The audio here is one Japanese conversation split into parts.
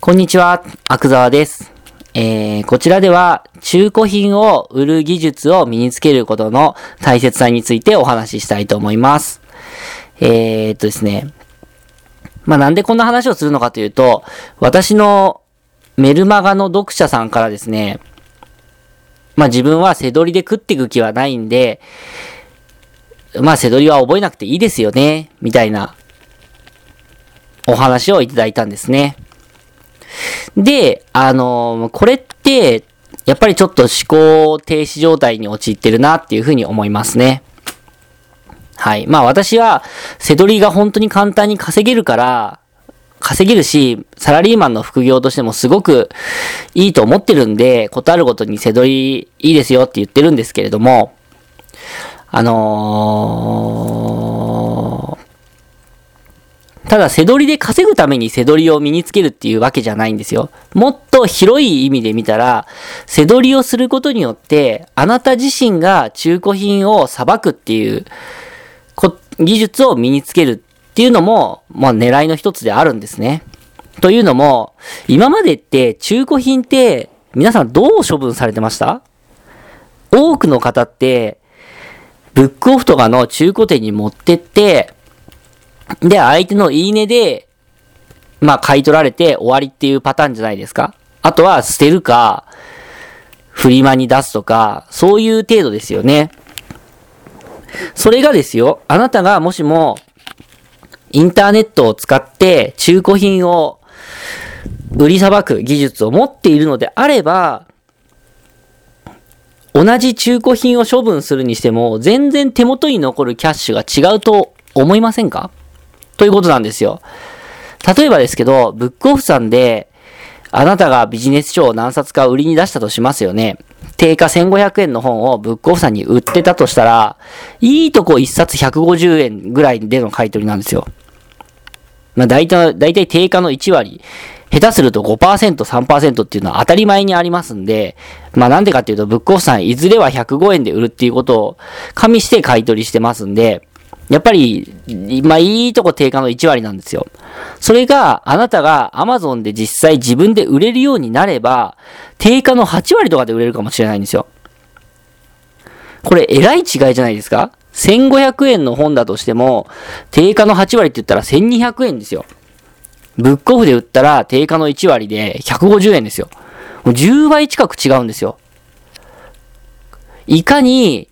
こんにちは、アクザワです。えー、こちらでは中古品を売る技術を身につけることの大切さについてお話ししたいと思います。えー、っとですね。まあ、なんでこんな話をするのかというと、私のメルマガの読者さんからですね、まあ、自分は背取りで食っていく気はないんで、まあ、背取りは覚えなくていいですよね、みたいなお話をいただいたんですね。で、あのーこれって、やっぱりちょっと思考停止状態に陥ってるなっていうふうに思いますね。はい。まあ私は、背取りが本当に簡単に稼げるから、稼げるし、サラリーマンの副業としてもすごくいいと思ってるんで、ことあるごとに背取りいいですよって言ってるんですけれども、あのーただ、背取りで稼ぐために背取りを身につけるっていうわけじゃないんですよ。もっと広い意味で見たら、背取りをすることによって、あなた自身が中古品を裁くっていうこ技術を身につけるっていうのも、まあ狙いの一つであるんですね。というのも、今までって中古品って皆さんどう処分されてました？多くの方って、ブックオフとかの中古店に持ってって、で、相手のいいねで、まあ、買い取られて終わりっていうパターンじゃないですか。あとは、捨てるか、フリマに出すとか、そういう程度ですよね。それがですよ、あなたがもしも、インターネットを使って中古品を売りさばく技術を持っているのであれば、同じ中古品を処分するにしても、全然手元に残るキャッシュが違うと思いませんか？ということなんですよ。例えばですけど、ブックオフさんで、あなたがビジネス書を何冊か売りに出したとしますよね。定価1500円の本をブックオフさんに売ってたとしたら、いいとこ1冊150円ぐらいでの買い取りなんですよ。まあ大体、大体定価の1割。下手すると5%、3%っていうのは当たり前にありますんで、まあなんでかっていうと、ブックオフさんいずれは105円で売るっていうことを加味して買い取りしてますんで、やっぱり、まあいいとこ定価の1割なんですよ。それが、あなたが Amazon で実際自分で売れるようになれば、定価の8割とかで売れるかもしれないんですよ。これ、えらい違いじゃないですか ?1500 円の本だとしても、定価の8割って言ったら1200円ですよ。ブックオフで売ったら定価の1割で150円ですよ。もう10倍近く違うんですよ。いかに、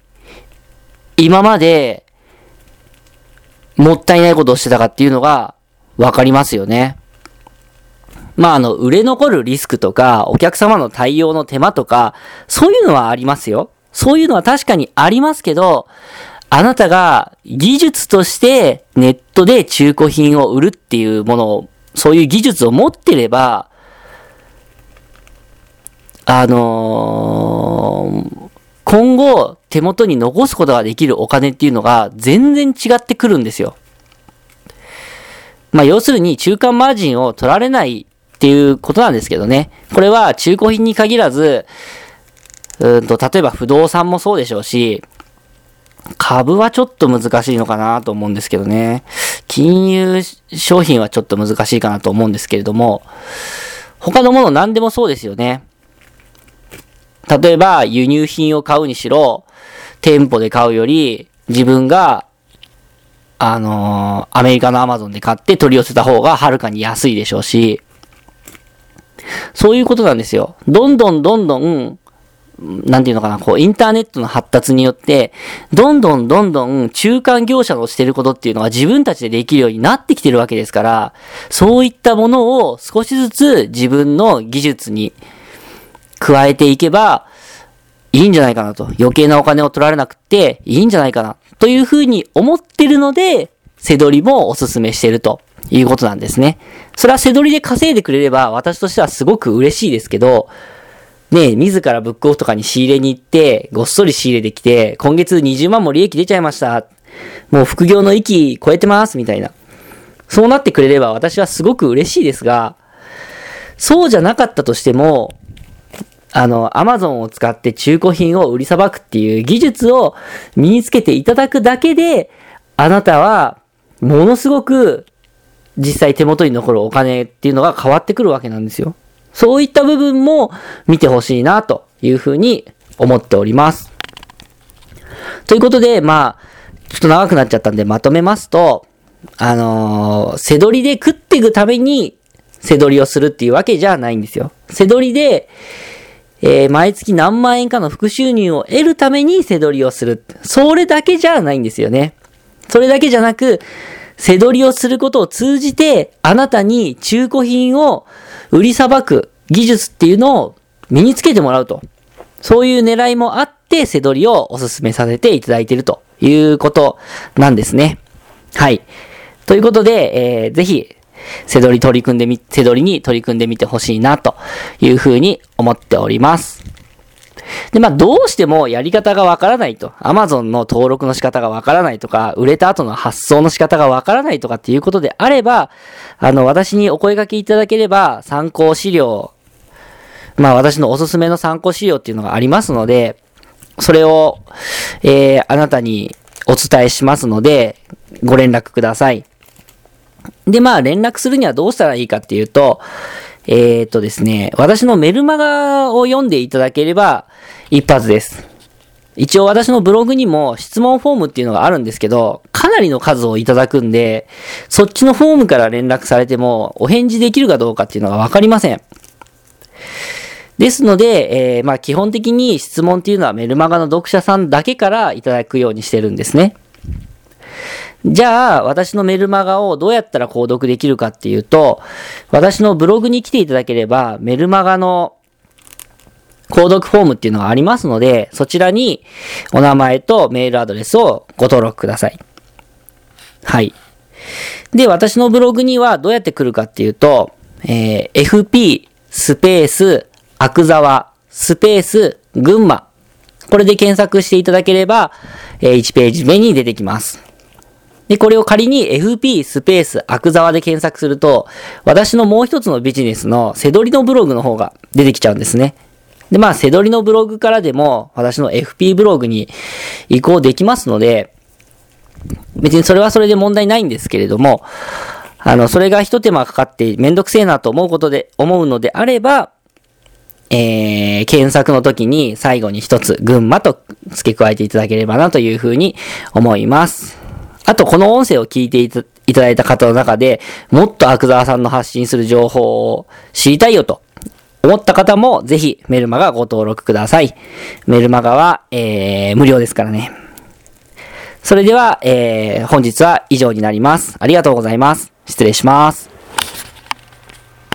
今まで、もったいないことをしてたかっていうのが、わかりますよね。まあ、あの、売れ残るリスクとか、お客様の対応の手間とか、そういうのはありますよ。そういうのは確かにありますけど、あなたが技術としてネットで中古品を売るっていうものを、そういう技術を持ってれば、あのー今後手元に残すことができるお金っていうのが全然違ってくるんですよ。まあ要するに中間マージンを取られないっていうことなんですけどね。これは中古品に限らず、うんと、例えば不動産もそうでしょうし、株はちょっと難しいのかなと思うんですけどね。金融商品はちょっと難しいかなと思うんですけれども、他のもの何でもそうですよね。例えば、輸入品を買うにしろ、店舗で買うより、自分が、あのーアメリカのアマゾンで買って取り寄せた方がはるかに安いでしょうし、そういうことなんですよ。どんどんどんどん、なんていうのかな、こう、インターネットの発達によって、どんどんどんどん中間業者のしてることっていうのが自分たちでできるようになってきてるわけですから、そういったものを少しずつ自分の技術に加えていけば、いいんじゃないかなと。余計なお金を取られなくていいんじゃないかな。というふうに思ってるので、背取りもおすすめしてるということなんですね。それは背取りで稼いでくれれば、私としてはすごく嬉しいですけど、ねえ、自らブックオフとかに仕入れに行って、ごっそり仕入れてきて、今月20万も利益出ちゃいました。もう副業の域超えてます、みたいな。そうなってくれれば私はすごく嬉しいですが、そうじゃなかったとしても、あの、アマゾンを使って中古品を売りさばくっていう技術を身につけていただくだけで、あなたは、ものすごく実際手元に残るお金っていうのが変わってくるわけなんですよ。そういった部分も見てほしいなというふうに思っております。ということで、まあ、ちょっと長くなっちゃったんでまとめますと、あのー、背取りで食っていくために背取りをするっていうわけじゃないんですよ。背取りで、えー、毎月何万円かの副収入を得るために背取りをする。それだけじゃないんですよね。それだけじゃなく、背取りをすることを通じて、あなたに中古品を売りさばく技術っていうのを身につけてもらうと。そういう狙いもあって、背取りをお勧めさせていただいているということなんですね。はい。ということで、えー、ぜひ、背取り取り組んでみ、背取りに取り組んでみてほしいな、というふうに思っております。で、まあ、どうしてもやり方がわからないと。Amazon の登録の仕方がわからないとか、売れた後の発送の仕方がわからないとかっていうことであれば、あの、私にお声掛けいただければ、参考資料、まあ、私のおすすめの参考資料っていうのがありますので、それを、えー、あなたにお伝えしますので、ご連絡ください。で、まあ、連絡するにはどうしたらいいかっていうと、えー、っとですね、私のメルマガを読んでいただければ一発です。一応私のブログにも質問フォームっていうのがあるんですけど、かなりの数をいただくんで、そっちのフォームから連絡されてもお返事できるかどうかっていうのがわかりません。ですので、えー、まあ基本的に質問っていうのはメルマガの読者さんだけからいただくようにしてるんですね。じゃあ、私のメルマガをどうやったら購読できるかっていうと、私のブログに来ていただければ、メルマガの購読フォームっていうのがありますので、そちらにお名前とメールアドレスをご登録ください。はい。で、私のブログにはどうやって来るかっていうと、えー、fp スペース、アクザワ、スペース、群馬。これで検索していただければ、えー、1ページ目に出てきます。で、これを仮に FP スペースアクザワで検索すると、私のもう一つのビジネスのセドリのブログの方が出てきちゃうんですね。で、まあ、セドリのブログからでも、私の FP ブログに移行できますので、別にそれはそれで問題ないんですけれども、あの、それが一手間かかってめんどくせえなと思うことで、思うのであれば、えー、検索の時に最後に一つ、群馬と付け加えていただければなというふうに思います。あと、この音声を聞いていただいた方の中で、もっとアクザーさんの発信する情報を知りたいよと思った方も、ぜひメルマガご登録ください。メルマガは、えー、無料ですからね。それでは、えー、本日は以上になります。ありがとうございます。失礼します。